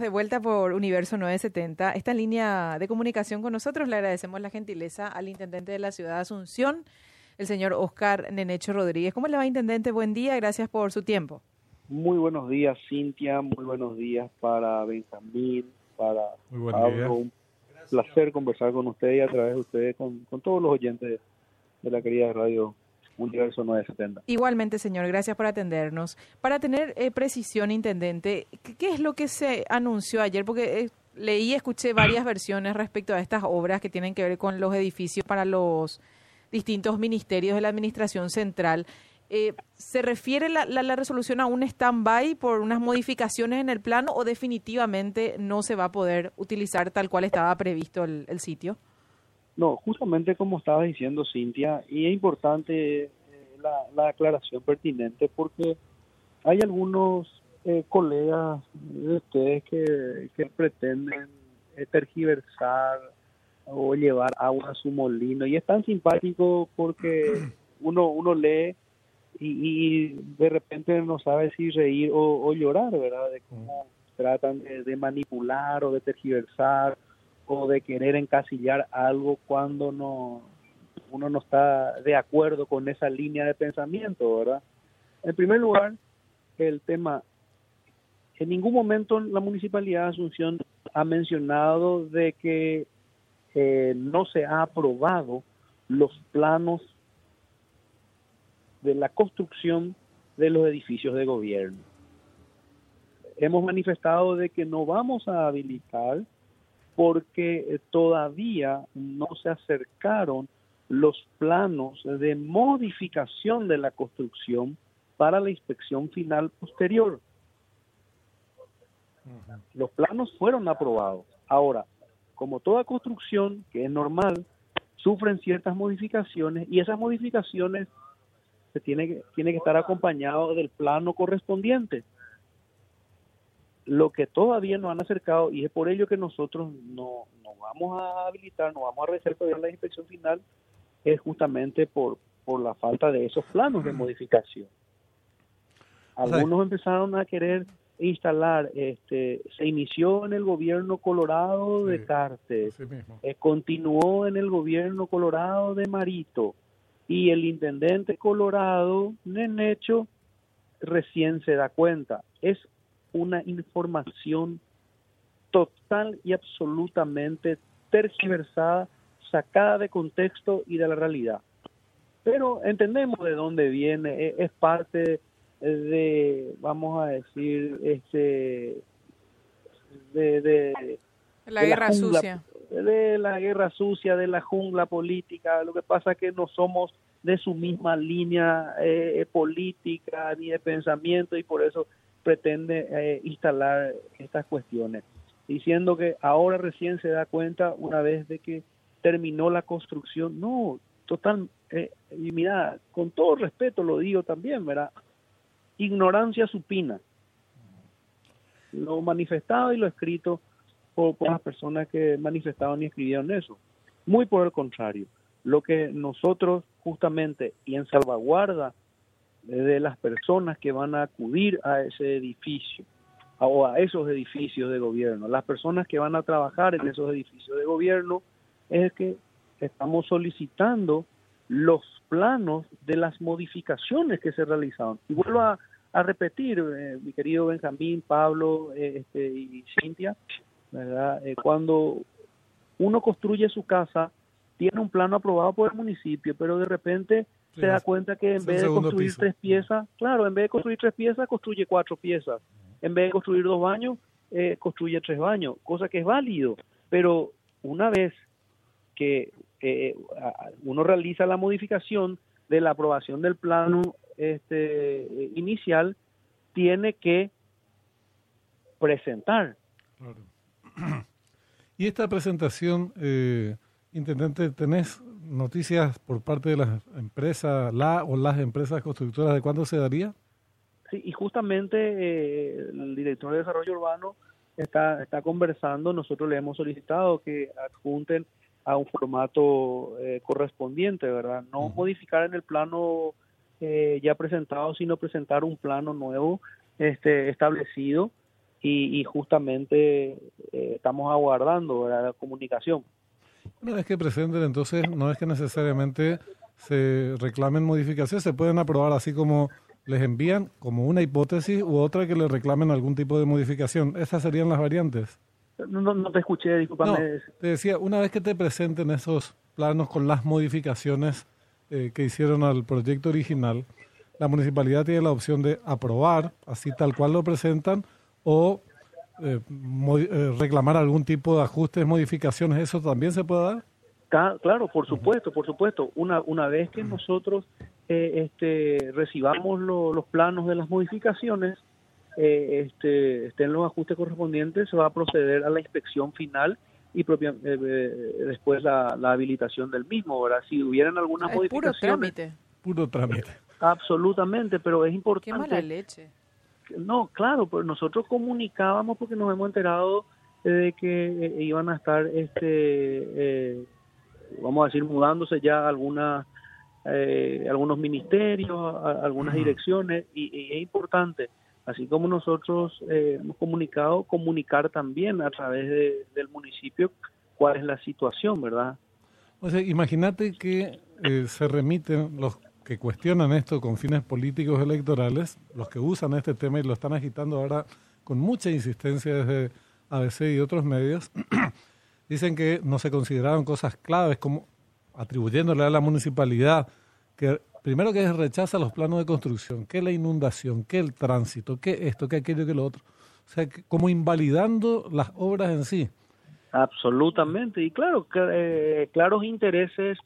De vuelta por Universo 970. Esta línea de comunicación con nosotros le agradecemos la gentileza al intendente de la ciudad de Asunción, el señor Oscar Nenecho Rodríguez. ¿Cómo le va, intendente? Buen día, gracias por su tiempo. Muy buenos días, Cintia. Muy buenos días para Benjamín, para Pablo. Un placer conversar con usted y a través de ustedes con, con todos los oyentes de la querida radio Universo 970. Igualmente, señor, gracias por atendernos. Para tener eh, precisión, intendente, ¿qué, es lo que se anunció ayer? Porque eh, leí y escuché varias versiones respecto a estas obras que tienen que ver con los edificios para los distintos ministerios de la Administración Central. Eh, ¿Se refiere la, la, resolución a un stand-by por unas modificaciones en el plano o definitivamente no se va a poder utilizar tal cual estaba previsto el, el sitio? No, justamente como estaba diciendo Cintia, y es importante eh, la, aclaración pertinente porque hay algunos eh, colegas de ustedes que, pretenden eh, tergiversar o llevar agua a su molino y es tan simpático porque uno uno lee y, de repente no sabe si reír o, llorar, ¿verdad? De cómo tratan de manipular o de tergiversar o de querer encasillar algo cuando no uno no está de acuerdo con esa línea de pensamiento, ¿verdad? En primer lugar, el tema, en ningún momento la Municipalidad de Asunción ha mencionado de que eh, no se ha aprobado los planos de la construcción de los edificios de gobierno. Hemos manifestado de que no vamos a habilitar porque eh, todavía no se acercaron los planos de modificación de la construcción para la inspección final posterior. Los planos fueron aprobados. Ahora, como toda construcción, que es normal, sufren ciertas modificaciones y esas modificaciones se tiene que, tiene que estar acompañado del plano correspondiente lo que todavía no han acercado y es por ello que nosotros no, no vamos a habilitar, no vamos a todavía la inspección final, es justamente por, por la falta de esos planos de modificación. Algunos empezaron a querer instalar, este, se inició en el gobierno colorado de Cartes, eh, continuó en el gobierno colorado de Marito y el intendente colorado, Nenecho, recién se da cuenta. Es una información total y absolutamente tergiversada, sacada de contexto y de la realidad. Pero entendemos de dónde viene, e, es parte de, vamos a decir, este, de, la guerra sucia. De la guerra sucia, de la jungla política. Lo que pasa es que no somos de su misma línea eh, política ni de pensamiento y por eso pretende eh, instalar estas cuestiones, diciendo que ahora recién se da cuenta una vez de que terminó la construcción. No, total, eh, y mira, con todo respeto lo digo también, ¿verdad? Ignorancia supina. Lo manifestado y lo escrito por, las personas que manifestaban y escribieron eso. Muy por el contrario, lo que nosotros justamente y en salvaguarda de las personas que van a acudir a ese edificio o a esos edificios de gobierno, las personas que van a trabajar en esos edificios de gobierno, es que estamos solicitando los planos de las modificaciones que se realizaron. Y vuelvo a, repetir, eh, mi querido Benjamín, Pablo eh, este, y Cintia. Eh, cuando uno construye su casa, tiene un plano aprobado por el municipio, pero de repente se da cuenta que en vez de construir tres piezas, claro, en vez de construir tres piezas, construye cuatro piezas. En vez de construir dos baños, eh, construye tres baños, cosa que es válido. Pero una vez que eh, uno realiza la modificación de la aprobación del plano este, inicial, tiene que presentar. Y esta presentación, eh, Intendente, ¿tenés noticias por parte de las empresas, la o las empresas constructoras de cuándo se daría? Sí, y justamente eh, el director de desarrollo urbano está, está conversando, nosotros le hemos solicitado que adjunten a un formato eh, correspondiente, ¿verdad? No modificar en el plano eh, ya presentado, sino presentar un plano nuevo este, establecido y, justamente eh, estamos aguardando la comunicación. Una vez que presenten, entonces no es que necesariamente se reclamen modificaciones, se pueden aprobar así como les envían como una hipótesis u otra que le reclamen algún tipo de modificación. Esas serían las variantes. No, no te escuché, discúlpame. te decía, una vez que te presenten esos planos con las modificaciones eh, que hicieron al proyecto original, la municipalidad tiene la opción de aprobar, así tal cual lo presentan, o eh, eh, reclamar algún tipo de ajustes, modificaciones. ¿Eso también se puede dar? Claro, por supuesto, por supuesto. Una, una vez que nosotros eh, este, recibamos los planos de las modificaciones, eh, este, estén los ajustes correspondientes, se va a proceder a la inspección final y propia, eh, después la, habilitación del mismo. Ahora, si hubieran algunas modificaciones... Puro trámite. Puro trámite. Absolutamente, pero es importante... Qué mala leche. No, claro, pero nosotros comunicábamos porque nos hemos enterado de que iban a estar este vamos a decir, mudándose ya algunas, eh, algunos ministerios, algunas direcciones, y, es importante, así como nosotros eh, hemos comunicado, comunicar también a través del municipio cuál es la situación, ¿verdad? O sea, imagínate que eh, se remiten los que cuestionan esto con fines políticos electorales, los que usan este tema y lo están agitando ahora con mucha insistencia desde ABC y otros medios, dicen que no se consideraron cosas claves como atribuyéndole a la municipalidad que primero que rechaza los planos de construcción, que la inundación, que el tránsito, que esto, que aquello, que lo otro. O sea, como invalidando las obras en sí. Absolutamente. Y claro, eh, claros intereses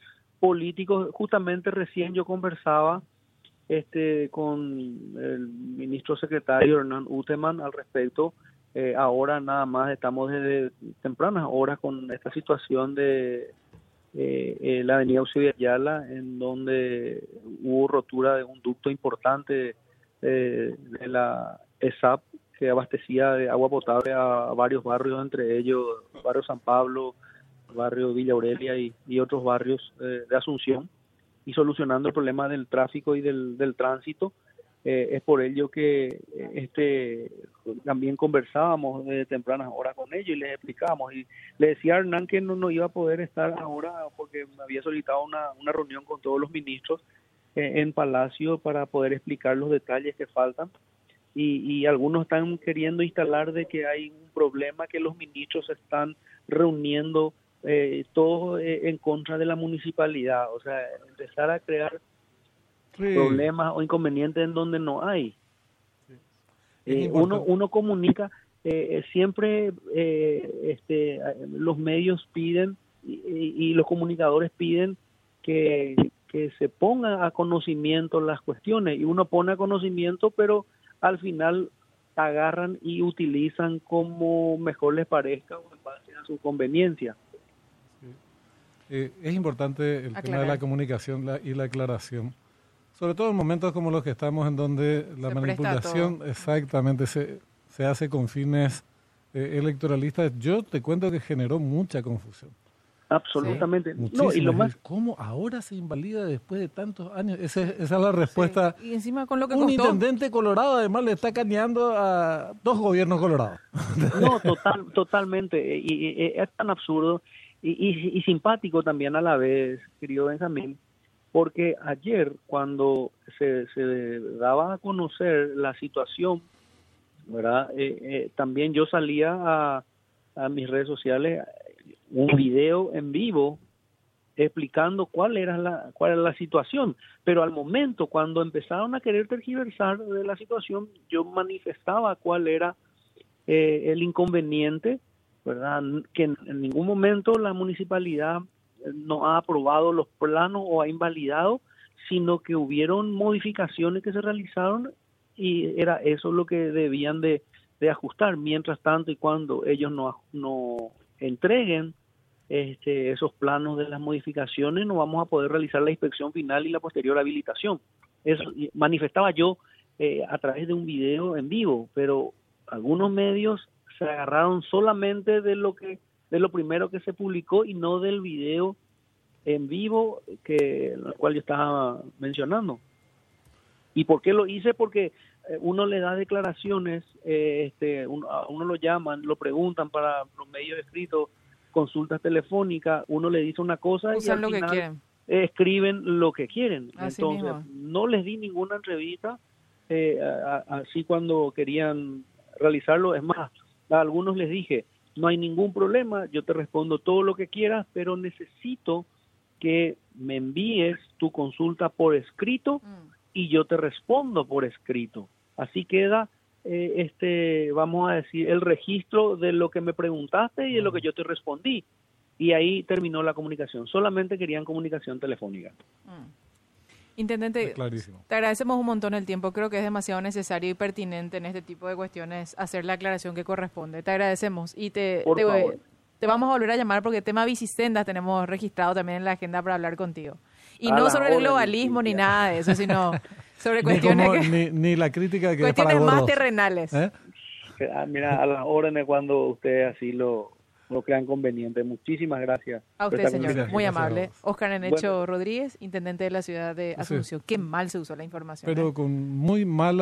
políticos. Justamente recién yo conversaba este con el ministro secretario Hernán Uteman al respecto eh, ahora nada más estamos desde tempranas horas con esta situación de eh, eh, la avenida Eusebio Ayala, en donde hubo rotura de un ducto importante de la ESAP que abastecía de agua potable a varios barrios, entre ellos barrio San Pablo, barrio Villa Aurelia y, otros barrios de Asunción, y solucionando el problema del tráfico y del, tránsito eh, es por ello que eh, este también conversábamos de tempranas horas con ellos y les explicábamos y le decía a Hernán que no, no iba a poder estar ahora porque había solicitado una, una reunión con todos los ministros eh, en Palacio para poder explicar los detalles que faltan y, y algunos están queriendo instalar de que hay un problema que los ministros están reuniendo eh, todos en contra de la municipalidad, o sea, empezar a crear problemas o inconvenientes en donde no hay. Eh, uno, uno comunica, eh, eh, siempre este, los medios piden y, los comunicadores piden que, que se pongan a conocimiento las cuestiones y uno pone a conocimiento, pero al final agarran y utilizan como mejor les parezca o en base a su conveniencia. Es importante el tema de la comunicación y la aclaración. Sobre todo en momentos como los que estamos, en donde la manipulación exactamente se, se hace con fines eh, electoralistas. Yo te cuento que generó mucha confusión. Absolutamente. No, y lo más... ¿Cómo ahora se invalida después de tantos años? esa es la respuesta. Y encima con lo que Un intendente colorado además le está cañando a dos gobiernos colorados. No, total, totalmente. Y, es tan absurdo y, y, y, simpático también a la vez, querido Benjamín, porque ayer cuando se, daba a conocer la situación, ¿verdad? Eh, eh, también yo salía a, mis redes sociales un video en vivo explicando cuál era la cuál era la situación, pero al momento cuando empezaron a querer tergiversar de la situación, yo manifestaba cuál era eh, el inconveniente, ¿verdad? Que en ningún momento la municipalidad no ha aprobado los planos o ha invalidado, sino que hubieron modificaciones que se realizaron y era eso lo que debían de, ajustar. Mientras tanto y cuando ellos no, no entreguen este, esos planos de las modificaciones, no vamos a poder realizar la inspección final y la posterior habilitación. Eso manifestaba yo eh, a través de un video en vivo, pero algunos medios se agarraron solamente de lo que de lo primero que se publicó y no del video en vivo que el cual yo estaba mencionando. ¿Y por qué lo hice? Porque eh, uno le da declaraciones, eh, este, uno, a uno lo llaman, lo preguntan para los medios escritos, consultas telefónicas, uno le dice una cosa y al lo que final escriben lo que quieren. Así Entonces, mismo. no les di ninguna entrevista, eh, a- a- así cuando querían realizarlo. Es más, a algunos les dije, no hay ningún problema, yo te respondo todo lo que quieras, pero necesito que me envíes tu consulta por escrito Mm. y yo te respondo por escrito. Así queda, eh, este, vamos a decir, el registro de lo que me preguntaste y de lo que yo te respondí. Y ahí terminó la comunicación. Solamente querían comunicación telefónica. Mm. Intendente, Clarísimo. te agradecemos un montón el tiempo. Creo que es demasiado necesario y pertinente en este tipo de cuestiones hacer la aclaración que corresponde. Te agradecemos y te, Por te, favor. te vamos a volver a llamar porque tema bicisendas tenemos registrado también en la agenda para hablar contigo. Y A no sobre el globalismo ni nada de eso, sino sobre Ni, cuestiones, como- que- ni, ni la crítica que es para cuestiones más terrenales. ¿Eh? Ah, Mira, a las órdenes cuando ustedes así lo, lo crean conveniente. Muchísimas gracias. A usted, señor. Gracias, Muy amable. Oscar Enecho Bueno. Rodríguez, intendente de la ciudad de Sí. Asunción. Qué mal se usó la información. ¿eh? Pero con muy mala